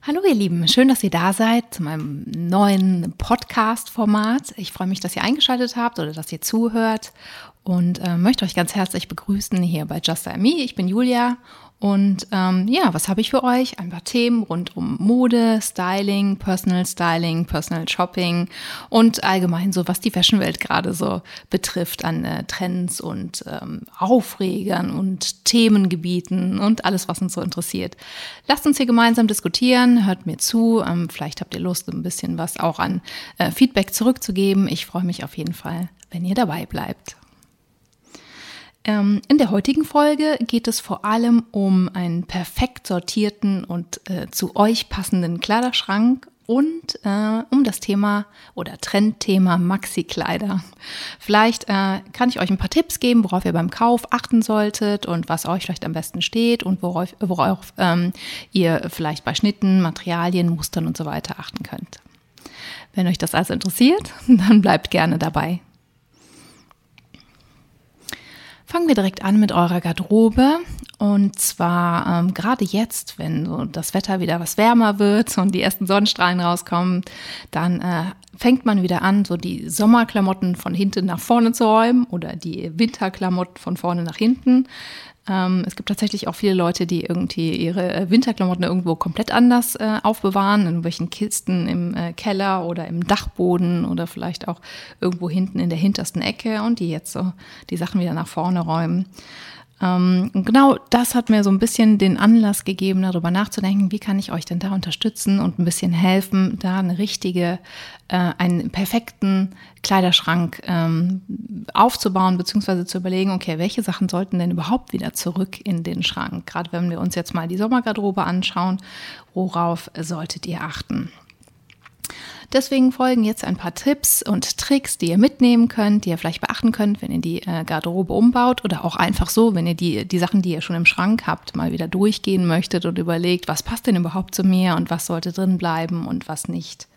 Hallo ihr Lieben, schön, dass ihr da seid zu meinem neuen Podcast-Format. Ich freue mich, dass ihr eingeschaltet habt oder dass ihr zuhört und äh, möchte euch ganz herzlich begrüßen hier bei Just Me. Ich bin Julia und ähm, ja, was habe ich für euch? Ein paar Themen rund um Mode, Styling, Personal Styling, Personal Shopping und allgemein so, was die Fashionwelt gerade so betrifft an äh, Trends und ähm, Aufregern und Themengebieten und alles, was uns so interessiert. Lasst uns hier gemeinsam diskutieren, hört mir zu. Ähm, vielleicht habt ihr Lust, ein bisschen was auch an äh, Feedback zurückzugeben. Ich freue mich auf jeden Fall, wenn ihr dabei bleibt. Ähm, in der heutigen Folge geht es vor allem um einen perfekt sortierten und äh, zu euch passenden Kleiderschrank und äh, um das Thema oder Trendthema Maxi-Kleider. Vielleicht äh, kann ich euch ein paar Tipps geben, worauf ihr beim Kauf achten solltet und was euch vielleicht am besten steht und worauf, worauf ähm, ihr vielleicht bei Schnitten, Materialien, Mustern und so weiter achten könnt. Wenn euch das also interessiert, dann bleibt gerne dabei. Fangen wir direkt an mit eurer Garderobe. Und zwar ähm, gerade jetzt, wenn so das Wetter wieder was wärmer wird und die ersten Sonnenstrahlen rauskommen, dann äh, fängt man wieder an, so die Sommerklamotten von hinten nach vorne zu räumen oder die Winterklamotten von vorne nach hinten. Ähm, es gibt tatsächlich auch viele Leute, die irgendwie ihre äh, Winterklamotten irgendwo komplett anders äh, aufbewahren, in irgendwelchen Kisten im äh, Keller oder im Dachboden oder vielleicht auch irgendwo hinten in der hintersten Ecke und die jetzt so die Sachen wieder nach vorne räumen. Ähm, genau das hat mir so ein bisschen den Anlass gegeben, darüber nachzudenken, wie kann ich euch denn da unterstützen und ein bisschen helfen, da eine richtige, äh, einen perfekten Kleiderschrank ähm, aufzubauen, beziehungsweise zu überlegen, okay, welche Sachen sollten denn überhaupt wieder zurück in den Schrank? Gerade wenn wir uns jetzt mal die Sommergarderobe anschauen, worauf solltet ihr achten? Deswegen folgen jetzt ein paar Tipps und Tricks, die ihr mitnehmen könnt, die ihr vielleicht beachten könnt, wenn ihr die äh, Garderobe umbaut oder auch einfach so, wenn ihr die, die Sachen, die ihr schon im Schrank habt, mal wieder durchgehen möchtet und überlegt, was passt denn überhaupt zu mir und was sollte drin bleiben und was nicht.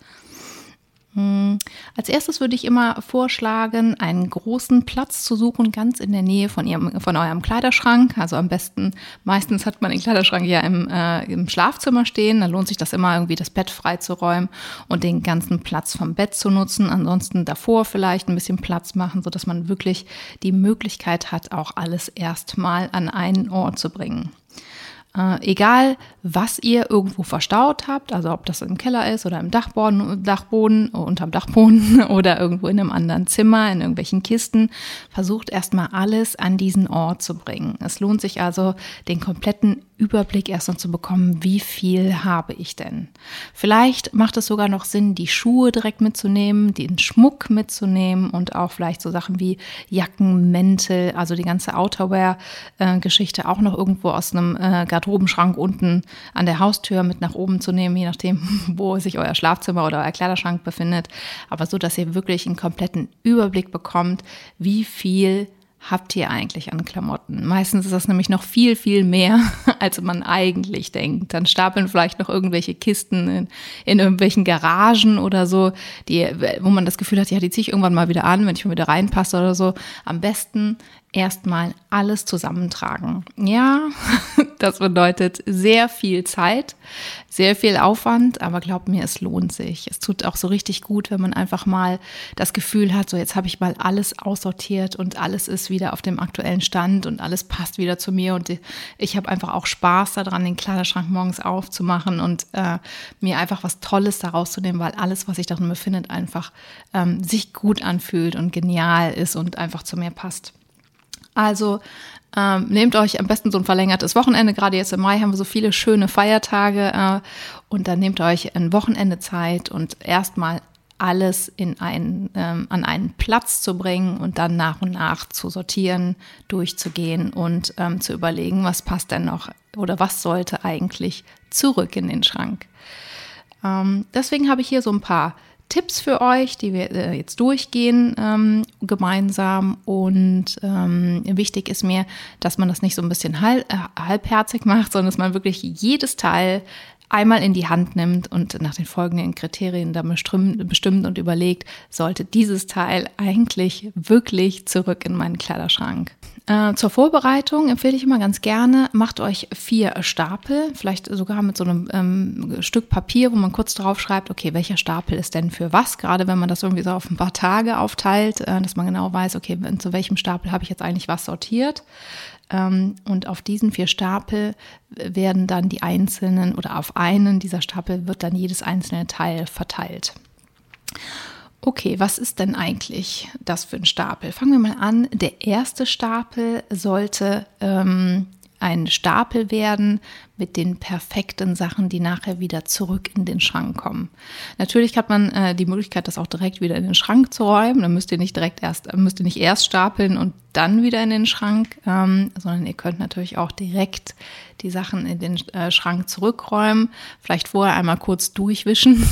Hm. Als erstes würde ich immer vorschlagen, einen großen Platz zu suchen, ganz in der Nähe von, ihrem, von eurem Kleiderschrank. Also am besten, meistens hat man den Kleiderschrank ja im, äh, im Schlafzimmer stehen. Da lohnt sich das immer irgendwie, das Bett freizuräumen und den ganzen Platz vom Bett zu nutzen. Ansonsten davor vielleicht ein bisschen Platz machen, sodass man wirklich die Möglichkeit hat, auch alles erstmal an einen Ort zu bringen. Äh, egal, was ihr irgendwo verstaut habt, also ob das im Keller ist oder im Dachboden, Dachboden unterm Dachboden oder irgendwo in einem anderen Zimmer, in irgendwelchen Kisten, versucht erstmal alles an diesen Ort zu bringen. Es lohnt sich also, den kompletten Überblick erstmal zu bekommen, wie viel habe ich denn. Vielleicht macht es sogar noch Sinn, die Schuhe direkt mitzunehmen, den Schmuck mitzunehmen und auch vielleicht so Sachen wie Jacken, Mäntel, also die ganze Outerwear-Geschichte auch noch irgendwo aus einem äh, Garderobenschrank unten an der Haustür mit nach oben zu nehmen, je nachdem, wo sich euer Schlafzimmer oder euer Kleiderschrank befindet. Aber so, dass ihr wirklich einen kompletten Überblick bekommt, wie viel habt ihr eigentlich an Klamotten? Meistens ist das nämlich noch viel, viel mehr, als man eigentlich denkt. Dann stapeln vielleicht noch irgendwelche Kisten in, in irgendwelchen Garagen oder so, die, wo man das Gefühl hat, ja, die ziehe ich irgendwann mal wieder an, wenn ich mal wieder reinpasse oder so. Am besten erstmal alles zusammentragen. Ja, das bedeutet sehr viel Zeit, sehr viel Aufwand, aber glaubt mir, es lohnt sich. Es tut auch so richtig gut, wenn man einfach mal das Gefühl hat, so jetzt habe ich mal alles aussortiert und alles ist wieder auf dem aktuellen Stand und alles passt wieder zu mir und ich habe einfach auch Spaß daran, den Kleiderschrank morgens aufzumachen und äh, mir einfach was Tolles daraus zu nehmen, weil alles, was sich darin befindet, einfach ähm, sich gut anfühlt und genial ist und einfach zu mir passt. Also ähm, nehmt euch am besten so ein verlängertes Wochenende. Gerade jetzt im Mai haben wir so viele schöne Feiertage. Äh, und dann nehmt euch ein Wochenende Zeit und erstmal alles in einen, ähm, an einen Platz zu bringen und dann nach und nach zu sortieren, durchzugehen und ähm, zu überlegen, was passt denn noch oder was sollte eigentlich zurück in den Schrank. Ähm, deswegen habe ich hier so ein paar Tipps für euch, die wir äh, jetzt durchgehen ähm, gemeinsam. Und ähm, wichtig ist mir, dass man das nicht so ein bisschen halb, äh, halbherzig macht, sondern dass man wirklich jedes Teil einmal in die Hand nimmt und nach den folgenden Kriterien da bestimmt und überlegt, sollte dieses Teil eigentlich wirklich zurück in meinen Kleiderschrank. Äh, zur Vorbereitung empfehle ich immer ganz gerne, macht euch vier Stapel, vielleicht sogar mit so einem ähm, Stück Papier, wo man kurz drauf schreibt, okay, welcher Stapel ist denn für was, gerade wenn man das irgendwie so auf ein paar Tage aufteilt, äh, dass man genau weiß, okay, zu welchem Stapel habe ich jetzt eigentlich was sortiert. Ähm, und auf diesen vier Stapel werden dann die einzelnen oder auf einen dieser Stapel wird dann jedes einzelne Teil verteilt. Okay, was ist denn eigentlich das für ein Stapel? Fangen wir mal an. Der erste Stapel sollte ähm, ein Stapel werden mit den perfekten Sachen, die nachher wieder zurück in den Schrank kommen. Natürlich hat man äh, die Möglichkeit, das auch direkt wieder in den Schrank zu räumen. Dann müsst ihr nicht direkt erst, müsst ihr nicht erst stapeln und dann wieder in den Schrank, ähm, sondern ihr könnt natürlich auch direkt die Sachen in den äh, Schrank zurückräumen, vielleicht vorher einmal kurz durchwischen.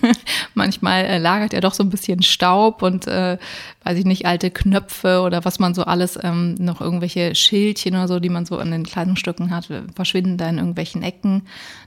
Manchmal äh, lagert ja doch so ein bisschen Staub und äh, weiß ich nicht, alte Knöpfe oder was man so alles, ähm, noch irgendwelche Schildchen oder so, die man so an den Kleidungsstücken hat, verschwinden da in irgendwelchen Ecken.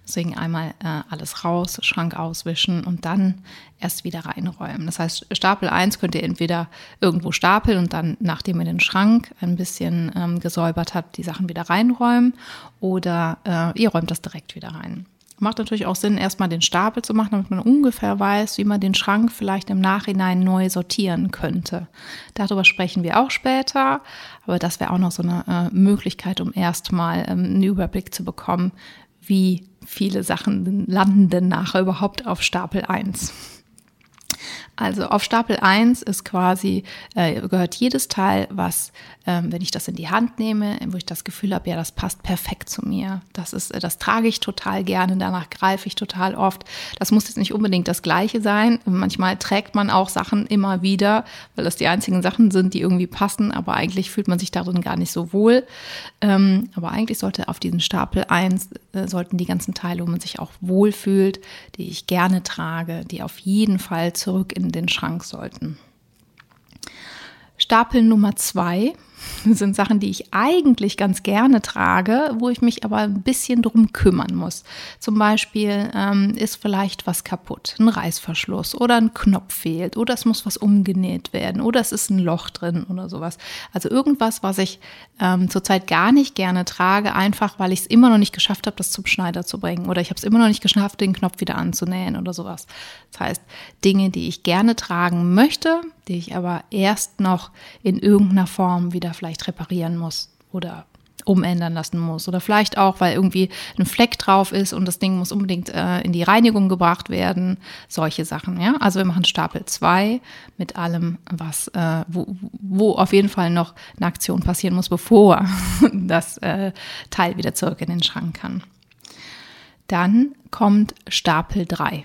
Deswegen einmal äh, alles raus, Schrank auswischen und dann erst wieder reinräumen. Das heißt, Stapel 1 könnt ihr entweder irgendwo stapeln und dann, nachdem ihr den Schrank ein bisschen ähm, gesäubert habt, die Sachen wieder reinräumen oder äh, ihr räumt das direkt wieder rein. Macht natürlich auch Sinn, erstmal den Stapel zu machen, damit man ungefähr weiß, wie man den Schrank vielleicht im Nachhinein neu sortieren könnte. Darüber sprechen wir auch später, aber das wäre auch noch so eine äh, Möglichkeit, um erstmal ähm, einen Überblick zu bekommen, wie viele Sachen landen denn nachher überhaupt auf Stapel 1. Also auf Stapel 1 ist quasi, äh, gehört jedes Teil, was, ähm, wenn ich das in die Hand nehme, wo ich das Gefühl habe, ja, das passt perfekt zu mir. Das ist, äh, das trage ich total gerne, danach greife ich total oft. Das muss jetzt nicht unbedingt das Gleiche sein. Manchmal trägt man auch Sachen immer wieder, weil das die einzigen Sachen sind, die irgendwie passen, aber eigentlich fühlt man sich darin gar nicht so wohl. Ähm, aber eigentlich sollte auf diesen Stapel 1 äh, sollten die ganzen Teile, wo man sich auch wohlfühlt, die ich gerne trage, die auf jeden Fall zurück in den Schrank sollten. Stapel Nummer zwei sind Sachen, die ich eigentlich ganz gerne trage, wo ich mich aber ein bisschen drum kümmern muss. Zum Beispiel ähm, ist vielleicht was kaputt, ein Reißverschluss oder ein Knopf fehlt oder es muss was umgenäht werden oder es ist ein Loch drin oder sowas. Also irgendwas, was ich ähm, zurzeit gar nicht gerne trage, einfach weil ich es immer noch nicht geschafft habe, das zum Schneider zu bringen oder ich habe es immer noch nicht geschafft, den Knopf wieder anzunähen oder sowas. Das heißt, Dinge, die ich gerne tragen möchte, die ich aber erst noch in irgendeiner Form wieder vielleicht reparieren muss oder umändern lassen muss. Oder vielleicht auch, weil irgendwie ein Fleck drauf ist und das Ding muss unbedingt äh, in die Reinigung gebracht werden. Solche Sachen, ja. Also wir machen Stapel 2 mit allem, was, äh, wo, wo auf jeden Fall noch eine Aktion passieren muss, bevor das äh, Teil wieder zurück in den Schrank kann. Dann kommt Stapel 3.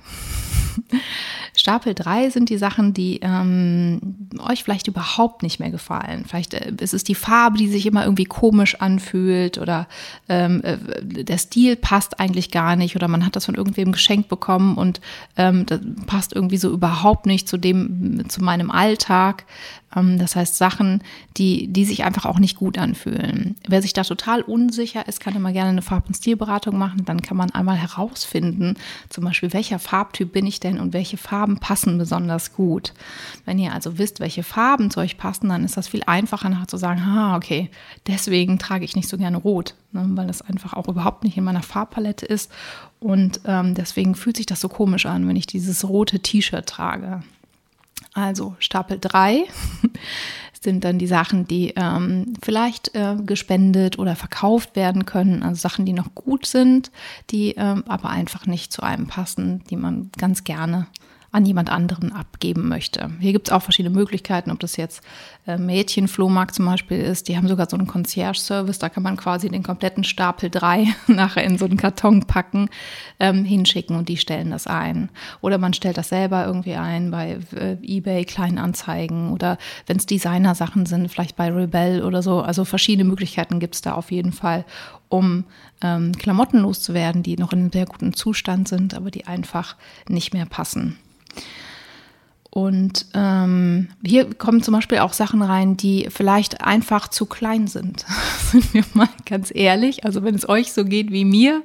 Stapel 3 sind die Sachen, die ähm, euch vielleicht überhaupt nicht mehr gefallen. Vielleicht äh, ist es die Farbe, die sich immer irgendwie komisch anfühlt oder ähm, äh, der Stil passt eigentlich gar nicht oder man hat das von irgendwem geschenkt bekommen und ähm, das passt irgendwie so überhaupt nicht zu dem, zu meinem Alltag. Ähm, das heißt Sachen, die, die sich einfach auch nicht gut anfühlen. Wer sich da total unsicher ist, kann immer gerne eine Farb- und Stilberatung machen. Dann kann man einmal herausfinden, zum Beispiel, welcher Farbtyp bin ich denn und welche Farben passen besonders gut. Wenn ihr also wisst, welche Farben zu euch passen, dann ist das viel einfacher nachher zu sagen, ah, okay, deswegen trage ich nicht so gerne rot, ne, weil das einfach auch überhaupt nicht in meiner Farbpalette ist. Und ähm, deswegen fühlt sich das so komisch an, wenn ich dieses rote T-Shirt trage. Also Stapel 3 sind dann die Sachen, die ähm, vielleicht äh, gespendet oder verkauft werden können. Also Sachen, die noch gut sind, die ähm, aber einfach nicht zu einem passen, die man ganz gerne an jemand anderen abgeben möchte. Hier gibt es auch verschiedene Möglichkeiten, ob das jetzt äh, Mädchenflohmarkt zum Beispiel ist. Die haben sogar so einen Concierge-Service, da kann man quasi den kompletten Stapel 3 nachher in so einen Karton packen, ähm, hinschicken und die stellen das ein. Oder man stellt das selber irgendwie ein bei äh, eBay, Kleinanzeigen oder wenn es Designer-Sachen sind, vielleicht bei Rebel oder so. Also verschiedene Möglichkeiten gibt es da auf jeden Fall, um ähm, Klamotten loszuwerden, die noch in einem sehr guten Zustand sind, aber die einfach nicht mehr passen. Und ähm, hier kommen zum Beispiel auch Sachen rein, die vielleicht einfach zu klein sind. sind wir mal ganz ehrlich. Also wenn es euch so geht wie mir,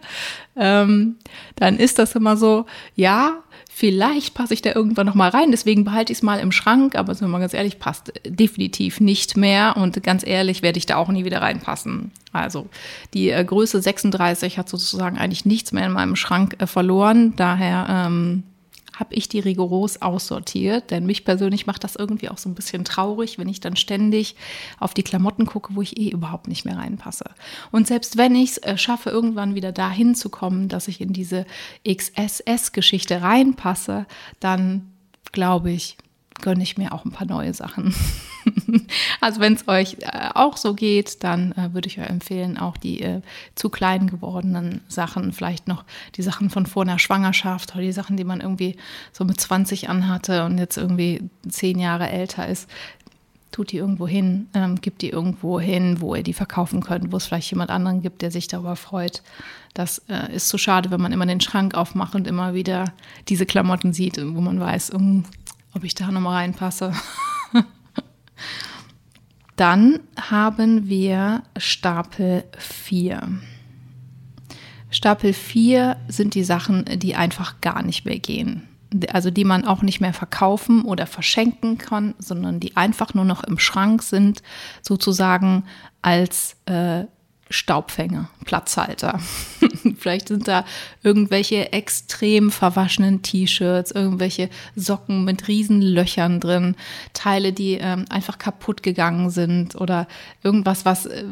ähm, dann ist das immer so, ja, vielleicht passe ich da irgendwann noch mal rein. Deswegen behalte ich es mal im Schrank. Aber sind wir mal ganz ehrlich, passt definitiv nicht mehr. Und ganz ehrlich werde ich da auch nie wieder reinpassen. Also die äh, Größe 36 hat sozusagen eigentlich nichts mehr in meinem Schrank äh, verloren. Daher ähm, habe ich die rigoros aussortiert, denn mich persönlich macht das irgendwie auch so ein bisschen traurig, wenn ich dann ständig auf die Klamotten gucke, wo ich eh überhaupt nicht mehr reinpasse. Und selbst wenn ich es äh, schaffe, irgendwann wieder dahin zu kommen, dass ich in diese XSS-Geschichte reinpasse, dann glaube ich, gönne ich mir auch ein paar neue Sachen. also wenn es euch äh, auch so geht, dann äh, würde ich euch empfehlen, auch die äh, zu klein gewordenen Sachen, vielleicht noch die Sachen von vor einer Schwangerschaft oder die Sachen, die man irgendwie so mit 20 anhatte und jetzt irgendwie zehn Jahre älter ist, tut die irgendwo hin, ähm, gibt die irgendwo hin, wo ihr die verkaufen könnt, wo es vielleicht jemand anderen gibt, der sich darüber freut. Das äh, ist so schade, wenn man immer den Schrank aufmacht und immer wieder diese Klamotten sieht, wo man weiß, um, ob ich da nochmal reinpasse. Dann haben wir Stapel 4. Stapel 4 sind die Sachen, die einfach gar nicht mehr gehen. Also die man auch nicht mehr verkaufen oder verschenken kann, sondern die einfach nur noch im Schrank sind, sozusagen als äh, Staubfänger, Platzhalter. Vielleicht sind da irgendwelche extrem verwaschenen T-Shirts, irgendwelche Socken mit riesen Löchern drin, Teile, die ähm, einfach kaputt gegangen sind oder irgendwas, was, äh,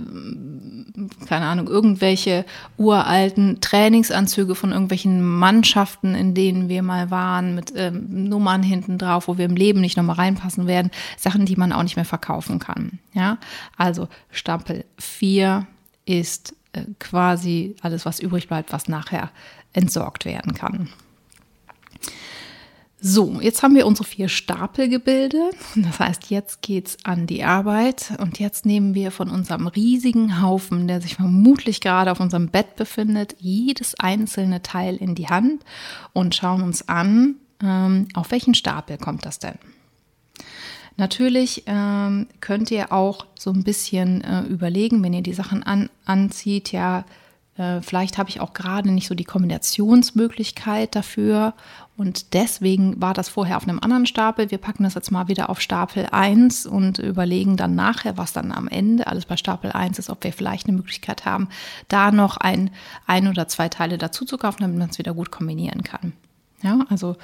keine Ahnung, irgendwelche uralten Trainingsanzüge von irgendwelchen Mannschaften, in denen wir mal waren, mit ähm, Nummern hinten drauf, wo wir im Leben nicht nochmal reinpassen werden, Sachen, die man auch nicht mehr verkaufen kann. Ja, also Stapel 4 ist äh, quasi alles, was übrig bleibt, was nachher entsorgt werden kann. So, jetzt haben wir unsere vier Stapelgebilde. Das heißt, jetzt geht es an die Arbeit und jetzt nehmen wir von unserem riesigen Haufen, der sich vermutlich gerade auf unserem Bett befindet, jedes einzelne Teil in die Hand und schauen uns an, ähm, auf welchen Stapel kommt das denn? Natürlich ähm, könnt ihr auch so ein bisschen äh, überlegen, wenn ihr die Sachen an, anzieht, ja, äh, vielleicht habe ich auch gerade nicht so die Kombinationsmöglichkeit dafür und deswegen war das vorher auf einem anderen Stapel. Wir packen das jetzt mal wieder auf Stapel 1 und überlegen dann nachher, was dann am Ende alles bei Stapel 1 ist, ob wir vielleicht eine Möglichkeit haben, da noch ein, ein oder zwei Teile dazu zu kaufen, damit man es wieder gut kombinieren kann. Ja, also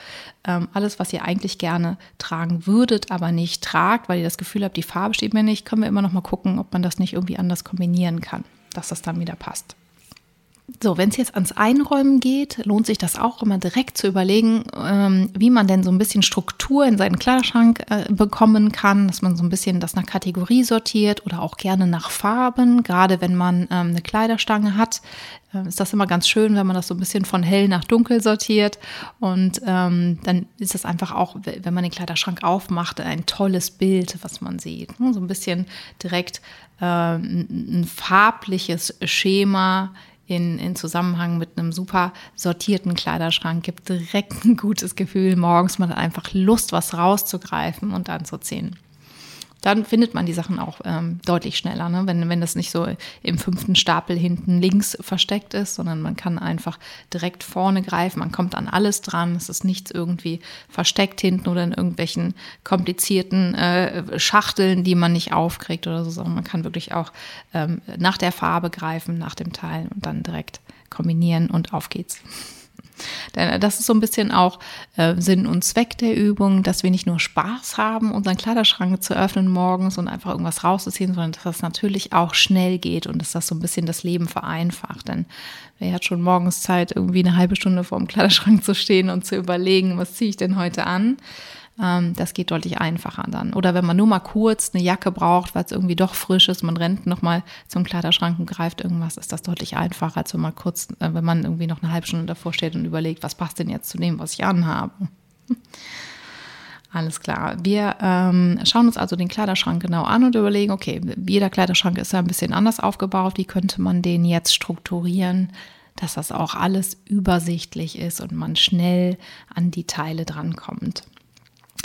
ähm, alles, was ihr eigentlich gerne tragen würdet, aber nicht tragt, weil ihr das Gefühl habt, die Farbe steht mir nicht, können wir immer noch mal gucken, ob man das nicht irgendwie anders kombinieren kann, dass das dann wieder passt. So, wenn es jetzt ans Einräumen geht, lohnt sich das auch immer direkt zu überlegen, ähm, wie man denn so ein bisschen Struktur in seinen Kleiderschrank äh, bekommen kann, dass man so ein bisschen das nach Kategorie sortiert oder auch gerne nach Farben. Gerade wenn man ähm, eine Kleiderstange hat, äh, ist das immer ganz schön, wenn man das so ein bisschen von hell nach dunkel sortiert. Und ähm, dann ist das einfach auch, wenn man den Kleiderschrank aufmacht, ein tolles Bild, was man sieht. Ne? So ein bisschen direkt äh, ein farbliches Schema in, in Zusammenhang mit einem super sortierten Kleiderschrank gibt direkt ein gutes Gefühl. Morgens man hat einfach Lust, was rauszugreifen und anzuziehen dann findet man die Sachen auch ähm, deutlich schneller, ne? wenn, wenn das nicht so im fünften Stapel hinten links versteckt ist, sondern man kann einfach direkt vorne greifen, man kommt an alles dran, es ist nichts irgendwie versteckt hinten oder in irgendwelchen komplizierten äh, Schachteln, die man nicht aufkriegt oder so, sondern man kann wirklich auch ähm, nach der Farbe greifen, nach dem Teil und dann direkt kombinieren und auf geht's. Denn äh, das ist so ein bisschen auch äh, Sinn und Zweck der Übung, dass wir nicht nur Spaß haben, unseren Kleiderschrank zu öffnen morgens und einfach irgendwas rauszuziehen, sondern dass das natürlich auch schnell geht und dass das so ein bisschen das Leben vereinfacht. Denn wer hat schon morgens Zeit, irgendwie eine halbe Stunde vor dem Kleiderschrank zu stehen und zu überlegen, was ziehe ich denn heute an? Ähm, das geht deutlich einfacher dann. Oder wenn man nur mal kurz eine Jacke braucht, weil es irgendwie doch frisch ist, man rennt nochmal zum Kleiderschrank und greift irgendwas, ist das deutlich einfacher, als wenn man kurz, äh, wenn man irgendwie noch eine halbe Stunde davor steht und überlegt, was passt denn jetzt zu dem, was ich anhabe. Alles klar. Wir ähm, schauen uns also den Kleiderschrank genau an und überlegen, okay, jeder Kleiderschrank ist ja ein bisschen anders aufgebaut. Wie könnte man den jetzt strukturieren, dass das auch alles übersichtlich ist und man schnell an die Teile drankommt.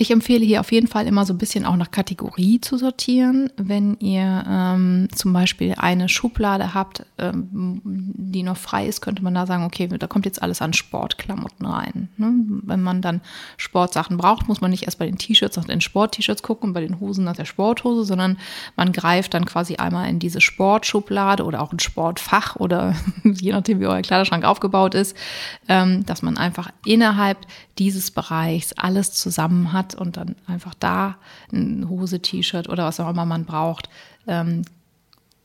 Ich empfehle hier auf jeden Fall immer so ein bisschen auch nach Kategorie zu sortieren. Wenn ihr ähm, zum Beispiel eine Schublade habt, ähm, die noch frei ist, könnte man da sagen, okay, da kommt jetzt alles an Sportklamotten rein. Ne? Wenn man dann Sportsachen braucht, muss man nicht erst bei den T-Shirts nach den Sport-T-Shirts gucken, bei den Hosen nach der Sporthose, sondern man greift dann quasi einmal in diese Sportschublade oder auch ein Sportfach oder je nachdem, wie euer Kleiderschrank aufgebaut ist, ähm, dass man einfach innerhalb dieses Bereichs alles zusammen hat und dann einfach da ein Hose, T-Shirt oder was auch immer man braucht, ähm,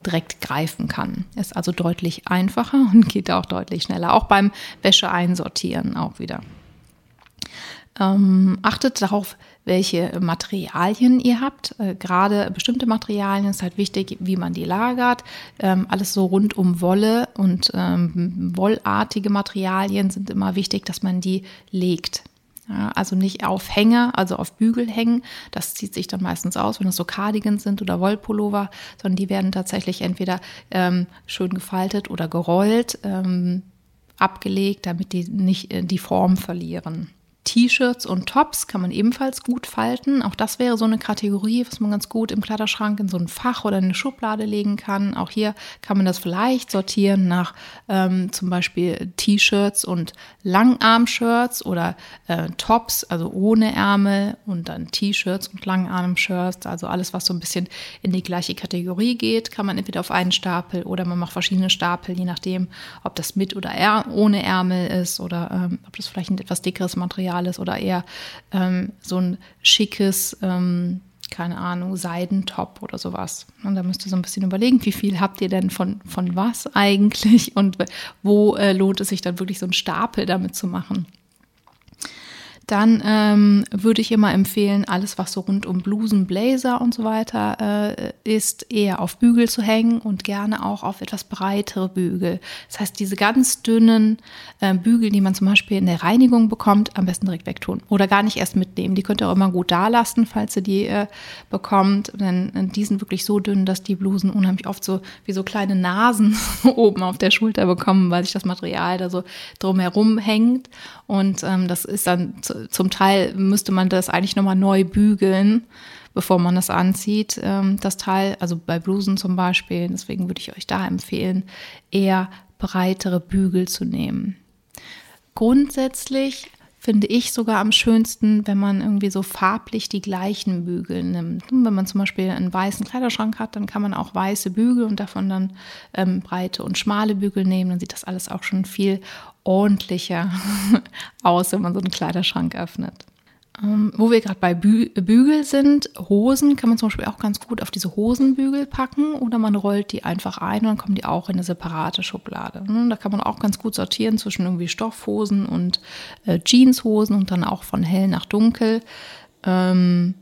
direkt greifen kann. Ist also deutlich einfacher und geht auch deutlich schneller. Auch beim Wäsche einsortieren auch wieder. Ähm, achtet darauf, welche Materialien ihr habt. Äh, Gerade bestimmte Materialien ist halt wichtig, wie man die lagert. Ähm, alles so rund um Wolle und ähm, wollartige Materialien sind immer wichtig, dass man die legt. Ja, also nicht auf Hänger, also auf Bügel hängen. Das zieht sich dann meistens aus, wenn es so Cardigans sind oder Wollpullover, sondern die werden tatsächlich entweder ähm, schön gefaltet oder gerollt, ähm, abgelegt, damit die nicht äh, die Form verlieren. T-Shirts und Tops kann man ebenfalls gut falten. Auch das wäre so eine Kategorie, was man ganz gut im Kleiderschrank in so ein Fach oder eine Schublade legen kann. Auch hier kann man das vielleicht sortieren nach ähm, zum Beispiel T-Shirts und Langarm-Shirts oder äh, Tops, also ohne Ärmel und dann T-Shirts und Langarm-Shirts. Also alles, was so ein bisschen in die gleiche Kategorie geht, kann man entweder auf einen Stapel oder man macht verschiedene Stapel, je nachdem, ob das mit oder ohne Ärmel ist oder ähm, ob das vielleicht ein etwas dickeres Material Material oder eher ähm, so ein schickes, ähm, keine Ahnung, Seidentop oder sowas. Und da müsst ihr so ein bisschen überlegen, wie viel habt ihr denn von, von was eigentlich und wo äh, lohnt es sich dann wirklich so einen Stapel damit zu machen dann ähm, würde ich immer empfehlen, alles, was so rund um Blusen, Blazer und so weiter äh, ist, eher auf Bügel zu hängen und gerne auch auf etwas breitere Bügel. Das heißt, diese ganz dünnen äh, Bügel, die man zum Beispiel in der Reinigung bekommt, am besten direkt wegtun oder gar nicht erst mitnehmen. Die könnt ihr auch immer gut da lassen, falls ihr die äh, bekommt. Denn äh, die sind wirklich so dünn, dass die Blusen unheimlich oft so wie so kleine Nasen oben auf der Schulter bekommen, weil sich das Material da so drumherum hängt. Und ähm, das ist dann zum Teil müsste man das eigentlich nochmal neu bügeln, bevor man das anzieht, ähm, das Teil. Also bei Blusen zum Beispiel. Deswegen würde ich euch da empfehlen, eher breitere Bügel zu nehmen. Grundsätzlich finde ich sogar am schönsten, wenn man irgendwie so farblich die gleichen Bügel nimmt. Wenn man zum Beispiel einen weißen Kleiderschrank hat, dann kann man auch weiße Bügel und davon dann ähm, breite und schmale Bügel nehmen. Dann sieht das alles auch schon viel ordentlicher aus, wenn man so einen Kleiderschrank öffnet. Ähm, wo wir gerade bei Bü Bügel sind, Hosen kann man zum Beispiel auch ganz gut auf diese Hosenbügel packen oder man rollt die einfach ein und dann kommen die auch in eine separate Schublade. Ne? Da kann man auch ganz gut sortieren zwischen irgendwie Stoffhosen und äh, Jeanshosen und dann auch von hell nach dunkel. Ähm,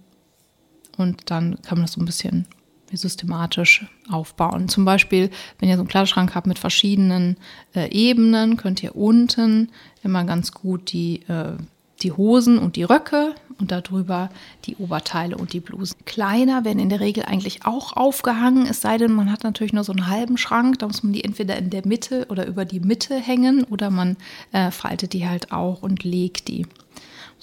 und dann kann man das so ein bisschen systematisch aufbauen. Zum Beispiel, wenn ihr so einen Kleiderschrank habt mit verschiedenen äh, Ebenen, könnt ihr unten immer ganz gut die äh, die Hosen und die Röcke und darüber die Oberteile und die Blusen. Kleider werden in der Regel eigentlich auch aufgehangen, es sei denn, man hat natürlich nur so einen halben Schrank, da muss man die entweder in der Mitte oder über die Mitte hängen oder man äh, faltet die halt auch und legt die.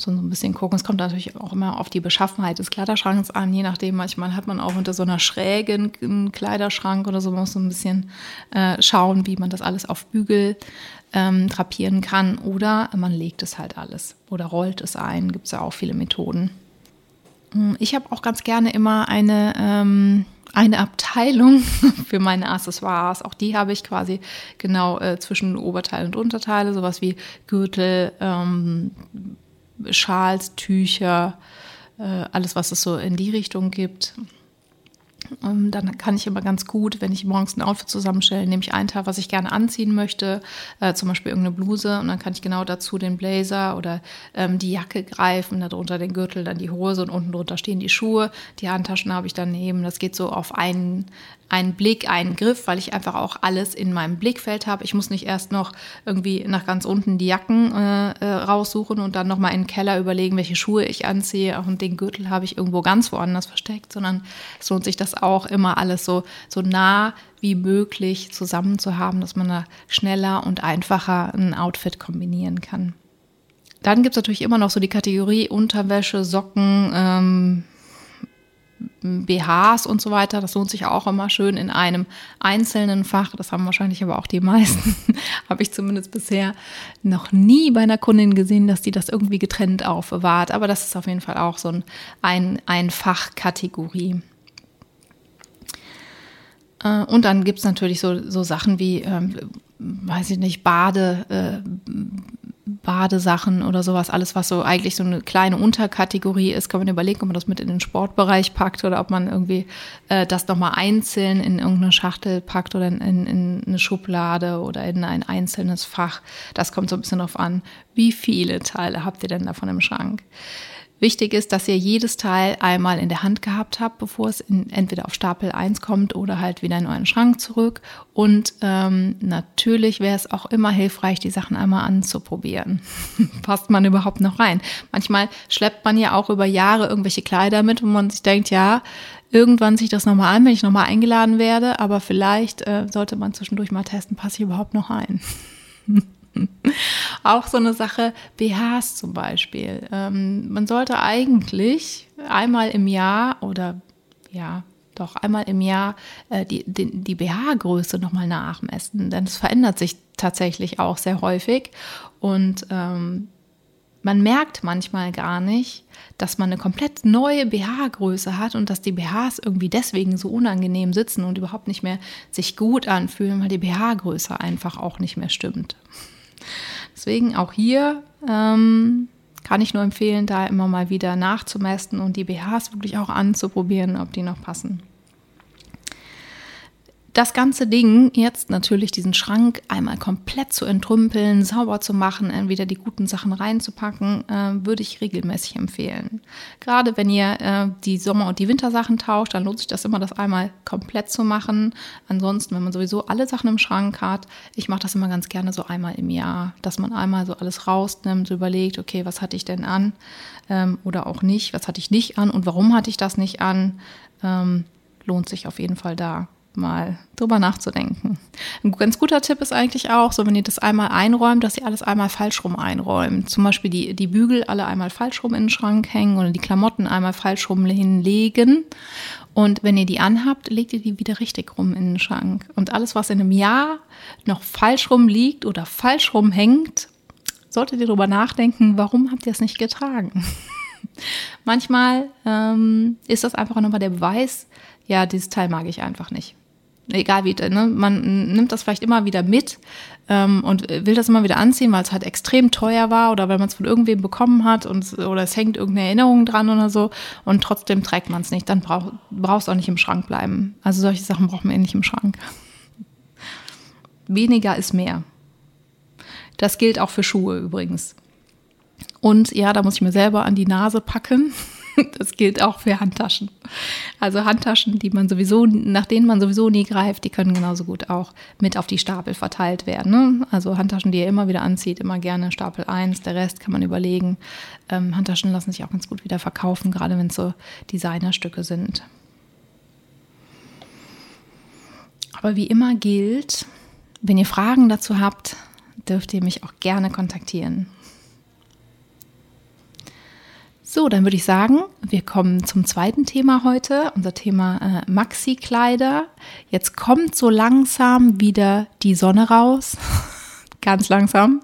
So ein bisschen gucken. Es kommt natürlich auch immer auf die Beschaffenheit des Kleiderschranks an, je nachdem. Manchmal hat man auch unter so einer Schräge einen Kleiderschrank oder so. Man muss so ein bisschen äh, schauen, wie man das alles auf Bügel ähm, drapieren kann oder man legt es halt alles oder rollt es ein. Gibt es ja auch viele Methoden. Hm, ich habe auch ganz gerne immer eine, ähm, eine Abteilung für meine Accessoires. Auch die habe ich quasi genau äh, zwischen Oberteil und Unterteile, sowas wie Gürtel, ähm, Schals, Tücher, äh, alles, was es so in die Richtung gibt. Ähm, dann kann ich immer ganz gut, wenn ich morgens ein Outfit zusammenstelle, nehme ich einen Teil, was ich gerne anziehen möchte, äh, zum Beispiel irgendeine Bluse und dann kann ich genau dazu den Blazer oder ähm, die Jacke greifen, darunter den Gürtel, dann die Hose und unten drunter stehen die Schuhe. Die Handtaschen habe ich daneben. Das geht so auf einen, einen Blick, einen Griff, weil ich einfach auch alles in meinem Blickfeld habe. Ich muss nicht erst noch irgendwie nach ganz unten die Jacken äh, äh raussuchen und dann nochmal in den Keller überlegen, welche Schuhe ich anziehe. Auch den Gürtel habe ich irgendwo ganz woanders versteckt, sondern es lohnt sich das auch immer alles so, so nah wie möglich zusammen zu haben, dass man da schneller und einfacher ein Outfit kombinieren kann. dann gibt es natürlich immer noch so die Kategorie Unterwäsche, Socken, ähm, BHs und so weiter. Das lohnt sich auch immer schön in einem einzelnen Fach. Das haben wahrscheinlich aber auch die meisten. Habe ich zumindest bisher noch nie bei einer Kundin gesehen, dass die das irgendwie getrennt aufbewahrt. Aber das ist auf jeden Fall auch so ein, ein, ein Fachkategorie. Äh, und dann gibt es natürlich so, so Sachen wie, ähm, weiß ich nicht, Bade, äh, Badesachen oder sowas, alles, was so eigentlich so eine kleine Unterkategorie ist, kann man überlegen, ob man das mit in den Sportbereich packt oder ob man irgendwie äh, das nochmal einzeln in irgendeine Schachtel packt oder in, in, in, eine Schublade oder in ein einzelnes Fach. Das kommt so ein bisschen darauf an, wie viele Teile habt ihr denn davon im Schrank. Wichtig ist, dass ihr jedes Teil einmal in der Hand gehabt habt, bevor es in, entweder auf Stapel 1 kommt oder halt wieder in euren Schrank zurück. Und ähm, natürlich wäre es auch immer hilfreich, die Sachen einmal anzuprobieren. Passt man überhaupt noch rein? Manchmal schleppt man ja auch über Jahre irgendwelche Kleider mit, wo man sich denkt, ja, irgendwann sich das nochmal an, wenn ich nochmal eingeladen werde, aber vielleicht äh, sollte man zwischendurch mal testen, passe ich überhaupt noch ein. Auch so eine Sache, BHs zum Beispiel. Ähm, man sollte eigentlich einmal im Jahr oder ja, doch einmal im Jahr äh, die, die, die BH-Größe nochmal nachmessen, denn es verändert sich tatsächlich auch sehr häufig und ähm, man merkt manchmal gar nicht, dass man eine komplett neue BH-Größe hat und dass die BHs irgendwie deswegen so unangenehm sitzen und überhaupt nicht mehr sich gut anfühlen, weil die BH-Größe einfach auch nicht mehr stimmt. Deswegen auch hier ähm, kann ich nur empfehlen, da immer mal wieder nachzumessen und die BHs wirklich auch anzuprobieren, ob die noch passen das ganze Ding jetzt natürlich diesen Schrank einmal komplett zu entrümpeln, sauber zu machen, entweder die guten Sachen reinzupacken, äh, würde ich regelmäßig empfehlen. Gerade wenn ihr äh, die Sommer- und die Wintersachen tauscht, dann lohnt sich das immer, das einmal komplett zu machen. Ansonsten, wenn man sowieso alle Sachen im Schrank hat, ich mache das immer ganz gerne so einmal im Jahr, dass man einmal so alles rausnimmt, überlegt, okay, was hatte ich denn an ähm, oder auch nicht, was hatte ich nicht an und warum hatte ich das nicht an, ähm, lohnt sich auf jeden Fall da mal drüber nachzudenken. Ein ganz guter Tipp ist eigentlich auch, so wenn ihr das einmal einräumt, dass ihr alles einmal falsch rum einräumt. Zum Beispiel die, die Bügel alle einmal falsch rum in den Schrank hängen oder die Klamotten einmal falsch rum hinlegen. Und wenn ihr die anhabt, legt ihr die wieder richtig rum in den Schrank. Und alles, was in einem Jahr noch falsch rum liegt oder falsch rum hängt, solltet ihr darüber nachdenken, warum habt ihr es nicht getragen? Manchmal ähm, ist das einfach nochmal der Beweis, ja, dieses Teil mag ich einfach nicht egal wie, ne, man nimmt das vielleicht immer wieder mit ähm, und will das immer wieder anziehen, weil es halt extrem teuer war oder weil man es von irgendwem bekommen hat und oder es hängt irgendeine Erinnerung dran oder so und trotzdem trägt man es nicht, dann brauch, brauchst du auch nicht im Schrank bleiben. Also solche Sachen braucht man eh nicht im Schrank. Weniger ist mehr. Das gilt auch für Schuhe übrigens. Und ja, da muss ich mir selber an die Nase packen. Das gilt auch für Handtaschen. Also Handtaschen, die man sowieso, nach denen man sowieso nie greift, die können genauso gut auch mit auf die Stapel verteilt werden. Ne? Also Handtaschen, die ihr immer wieder anzieht, immer gerne Stapel 1, der Rest kann man überlegen. Ähm, Handtaschen lassen sich auch ganz gut wieder verkaufen, gerade wenn es so Designerstücke sind. Aber wie immer gilt, wenn ihr Fragen dazu habt, dürft ihr mich auch gerne kontaktieren. So, dann würde ich sagen, wir kommen zum zweiten Thema heute, unser Thema äh, Maxi-Kleider. Jetzt kommt so langsam wieder die Sonne raus. Ganz langsam.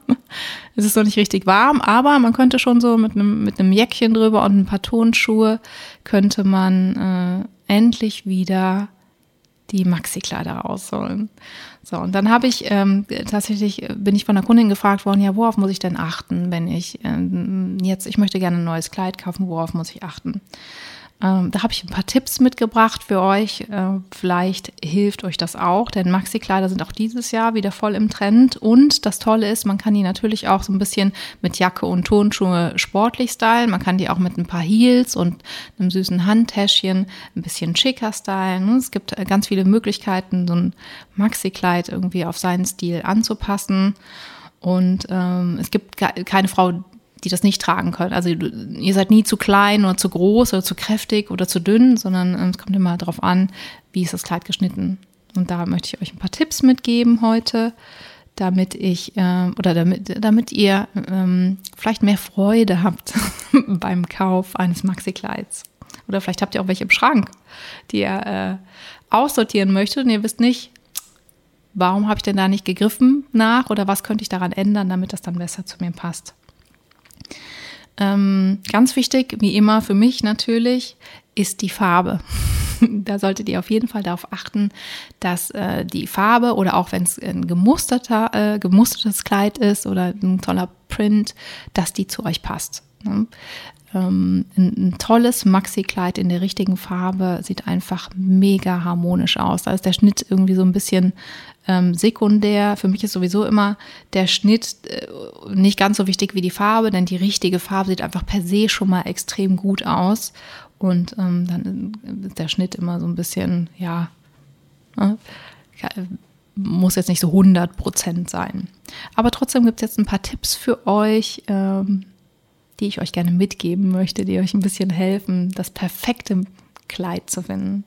Es ist noch nicht richtig warm, aber man könnte schon so mit einem, mit einem Jäckchen drüber und ein paar Tonschuhe könnte man äh, endlich wieder die Maxi-Kleider rausholen. So, und dann habe ich ähm, tatsächlich, äh, bin ich von der Kundin gefragt worden, ja, worauf muss ich denn achten, wenn ich ähm, jetzt, ich möchte gerne ein neues Kleid kaufen, worauf muss ich achten? Ähm, da habe ich ein paar Tipps mitgebracht für euch. Äh, vielleicht hilft euch das auch, denn Maxi-Kleider sind auch dieses Jahr wieder voll im Trend. Und das Tolle ist, man kann die natürlich auch so ein bisschen mit Jacke und Turnschuhe sportlich stylen. Man kann die auch mit ein paar Heels und einem süßen Handtäschchen ein bisschen schicker stylen. Es gibt äh, ganz viele Möglichkeiten, so ein Maxi-Kleid irgendwie auf seinen Stil anzupassen. Und ähm, es gibt keine Frau, die das nicht tragen können. Also ihr seid nie zu klein oder zu groß oder zu kräftig oder zu dünn, sondern ähm, es kommt immer darauf an, wie ist das Kleid geschnitten. Und da möchte ich euch ein paar Tipps mitgeben heute. damit ich äh, oder damit, damit ihr ähm, vielleicht mehr Freude habt beim Kauf eines Maxi-Kleids. Oder vielleicht habt ihr auch welche im Schrank, die ihr äh, aussortieren möchtet und ihr wisst nicht, warum habe ich denn da nicht gegriffen nach oder was könnte ich daran ändern, damit das dann besser zu mir passt. Ähm, ganz wichtig, wie immer für mich natürlich, ist die Farbe. da solltet ihr auf jeden Fall darauf achten, dass äh, die Farbe oder auch wenn es ein gemusterter, äh, gemustertes Kleid ist oder ein toller Print, dass die zu euch passt. Ne? Ähm, ein, tolles Maxi-Kleid in der richtigen Farbe sieht einfach mega harmonisch aus. Da ist der Schnitt irgendwie so ein bisschen ähm, sekundär. Für mich ist sowieso immer der Schnitt äh, nicht ganz so wichtig wie die Farbe, denn die richtige Farbe sieht einfach per se schon mal extrem gut aus. Und ähm, dann ist der Schnitt immer so ein bisschen, ja, ne, muss jetzt nicht so 100 Prozent sein. Aber trotzdem gibt es jetzt ein paar Tipps für euch, ähm, die ich euch gerne mitgeben möchte, die euch ein bisschen helfen, das perfekte Kleid zu finden.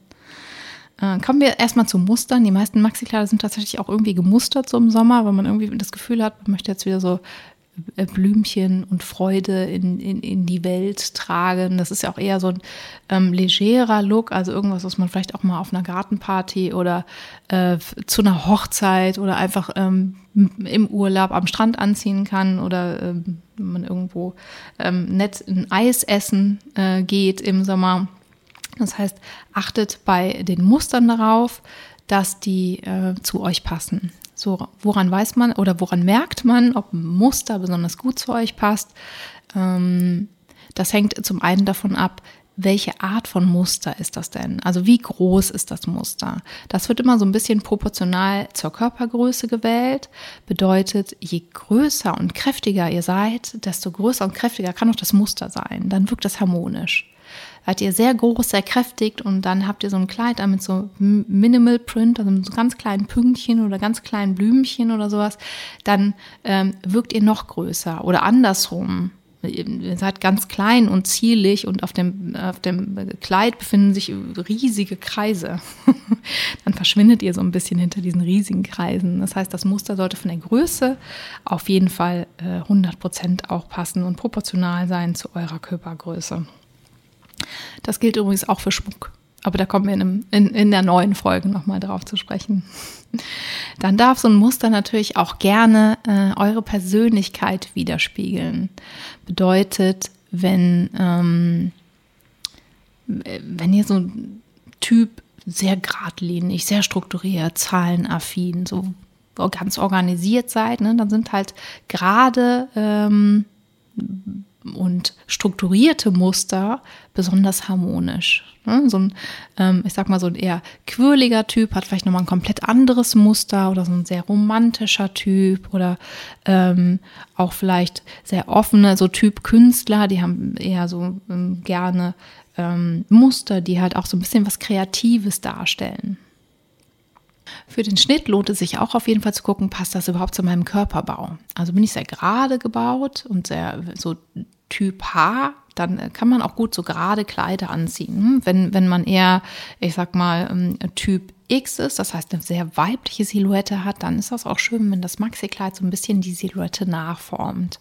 Äh, kommen wir erstmal zu Mustern. Die meisten Maxi-Kleider sind tatsächlich auch irgendwie gemustert so im Sommer, weil man irgendwie das Gefühl hat, man möchte jetzt wieder so äh, Blümchen und Freude in, in, in die Welt tragen. Das ist ja auch eher so ein ähm, legerer Look, also irgendwas, was man vielleicht auch mal auf einer Gartenparty oder äh, zu einer Hochzeit oder einfach ähm, im Urlaub am Strand anziehen kann oder ähm, wenn man irgendwo ähm, nett ein Eis essen äh, geht im Sommer. Das heißt, achtet bei den Mustern darauf, dass die äh, zu euch passen. So, woran weiß man oder woran merkt man, ob ein Muster besonders gut zu euch passt? Ähm, das hängt zum einen davon ab, welche Art von Muster ist das denn? Also wie groß ist das Muster? Das wird immer so ein bisschen proportional zur Körpergröße gewählt. Bedeutet, je größer und kräftiger ihr seid, desto größer und kräftiger kann auch das Muster sein. Dann wirkt das harmonisch seid ihr sehr groß, sehr kräftig und dann habt ihr so ein Kleid mit so Minimal Print, also mit so ganz kleinen Pünktchen oder ganz kleinen Blümchen oder sowas, dann ähm, wirkt ihr noch größer oder andersrum. Seid ganz klein und zierlich und auf dem, auf dem Kleid befinden sich riesige Kreise. Dann verschwindet ihr so ein bisschen hinter diesen riesigen Kreisen. Das heißt, das Muster sollte von der Größe auf jeden Fall äh, 100 Prozent auch passen und proportional sein zu eurer Körpergröße. Das gilt übrigens auch für Schmuck. Aber da kommen wir in, einem, in, in der neuen Folge nochmal drauf zu sprechen. Dann darf so ein Muster natürlich auch gerne äh, eure Persönlichkeit widerspiegeln. Bedeutet, wenn, ähm, wenn ihr so ein Typ sehr geradlinig, sehr strukturiert, zahlenaffin, so ganz organisiert seid, ne, dann sind halt gerade ähm, und strukturierte Muster besonders harmonisch. Ne? So ein, ähm, ich sag mal, so ein eher quirliger Typ hat vielleicht nochmal ein komplett anderes Muster oder so ein sehr romantischer Typ oder ähm, auch vielleicht sehr offene, so Typ Künstler, die haben eher so ähm, gerne ähm, Muster, die halt auch so ein bisschen was Kreatives darstellen. Für den Schnitt lohnt es sich auch auf jeden Fall zu gucken, passt das überhaupt zu meinem Körperbau? Also bin ich sehr gerade gebaut und sehr so Typ H, dann äh, kann man auch gut so gerade Kleider anziehen. Hm? Wenn, wenn man eher, ich sag mal, ähm, Typ X ist, das heißt eine sehr weibliche Silhouette hat, dann ist das auch schön, wenn das Maxi-Kleid so ein bisschen die Silhouette nachformt.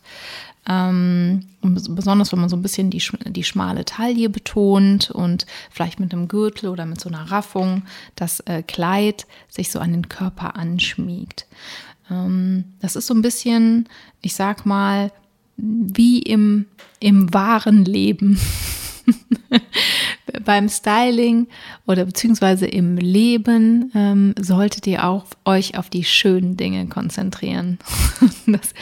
Ähm, besonders wenn man so ein bisschen die, die schmale Taille betont und vielleicht mit einem Gürtel oder mit so einer Raffung das äh, Kleid sich so an den Körper anschmiegt. Ähm, das ist so ein bisschen, ich sag mal, wie im, im wahren Leben. Beim Styling oder beziehungsweise im Leben ähm, solltet ihr auch euch auf die schönen Dinge konzentrieren. das,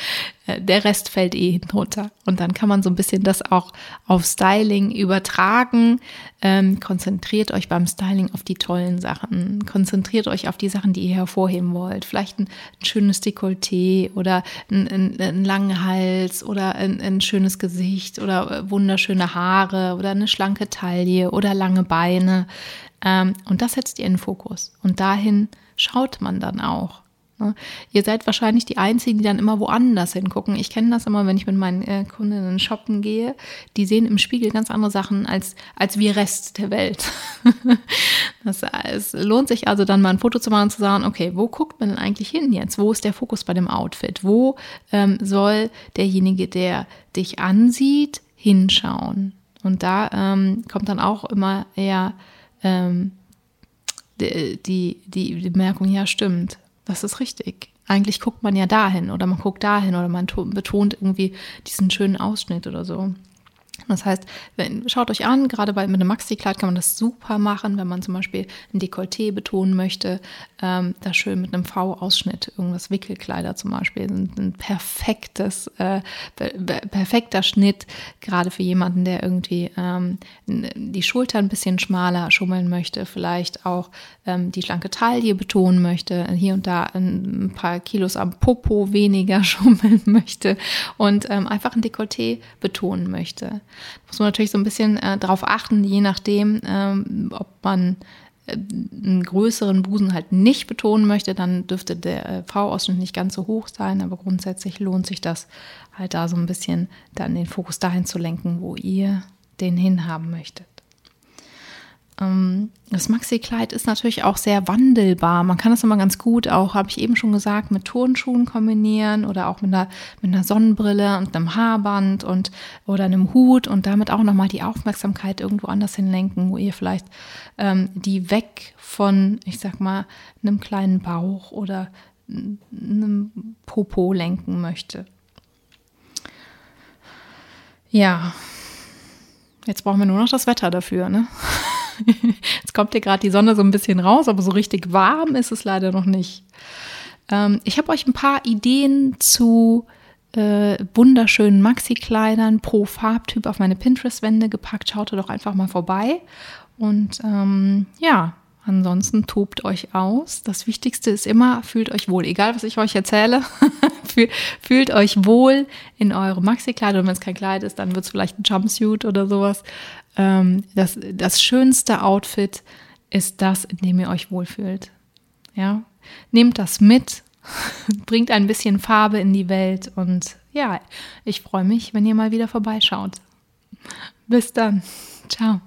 äh, der Rest fällt eh hinten runter. Und dann kann man so ein bisschen das auch auf Styling übertragen. Ähm, konzentriert euch beim Styling auf die tollen Sachen. Konzentriert euch auf die Sachen, die ihr hervorheben wollt. Vielleicht ein, ein schönes Dekolleté oder ein, ein, ein langen Hals oder ein, ein schönes Gesicht oder äh, wunderschöne Haare oder eine schlanke Taille oder lange Beine. Ähm, und das setzt ihr in den Fokus. Und dahin schaut man dann auch. Ne? Ihr seid wahrscheinlich die Einzigen, die dann immer woanders hingucken. Ich kenne das immer, wenn ich mit meinen äh, Kundinnen shoppen gehe. Die sehen im Spiegel ganz andere Sachen als, als wir Rest der Welt. das, es lohnt sich also dann mal ein Foto zu machen und zu sagen, okay, wo guckt man denn eigentlich hin jetzt? Wo ist der Fokus bei dem Outfit? Wo ähm, soll derjenige, der dich ansieht, hinschauen? Und da ähm, kommt dann auch immer eher ähm, die, die, die Bemerkung, ja, stimmt das ist richtig. Eigentlich guckt man ja dahin oder man guckt dahin oder man betont irgendwie diesen schönen Ausschnitt oder so. Das heißt, wenn, schaut euch an, gerade bei, mit einem Maxi-Kleid kann man das super machen, wenn man zum Beispiel ein Dekolleté betonen möchte, ähm, das schön mit einem V-Ausschnitt, irgendwas Wickelkleider zum Beispiel, ein, ein perfektes, äh, perfekter Schnitt, gerade für jemanden, der irgendwie ähm, die Schulter ein bisschen schmaler schummeln möchte, vielleicht auch ähm, die schlanke Taille betonen möchte, hier und da ein paar Kilos am Popo weniger schummeln möchte und ähm, einfach ein Dekolleté betonen möchte muss man natürlich so ein bisschen äh, darauf achten, je nachdem, ähm, ob man äh, einen größeren Busen halt nicht betonen möchte, dann dürfte der äh, V-Ausschnitt nicht ganz so hoch sein, aber grundsätzlich lohnt sich das halt da so ein bisschen dann den Fokus dahin zu lenken, wo ihr den hinhaben möchtet. Ähm, das Maxi-Kleid ist natürlich auch sehr wandelbar. Man kann das immer ganz gut auch, habe ich eben schon gesagt, mit Turnschuhen kombinieren oder auch mit einer, mit einer Sonnenbrille und einem Haarband und oder einem Hut und damit auch nochmal die Aufmerksamkeit irgendwo anders hinlenken, wo ihr vielleicht ähm, die weg von, ich sag mal, einem kleinen Bauch oder einem Popo lenken möchte. Ja, jetzt brauchen wir nur noch das Wetter dafür, ne? Jetzt kommt hier gerade die Sonne so ein bisschen raus, aber so richtig warm ist es leider noch nicht. Ähm, ich habe euch ein paar Ideen zu äh, wunderschönen Maxi-Kleidern pro Farbtyp auf meine Pinterest-Wände gepackt. Schaut doch einfach mal vorbei. Und ähm, ja, ansonsten tobt euch aus. Das Wichtigste ist immer, fühlt euch wohl. Egal, was ich euch erzähle, fühlt euch wohl in eure Maxi-Kleidung. Und wenn es kein Kleid ist, dann wird es vielleicht ein Jumpsuit oder sowas ähm, das, das schönste Outfit ist das, in dem ihr euch wohlfühlt. Ja, nehmt das mit, bringt ein bisschen Farbe in die Welt und ja, ich freue mich, wenn ihr mal wieder vorbeischaut. Bis dann. Ciao.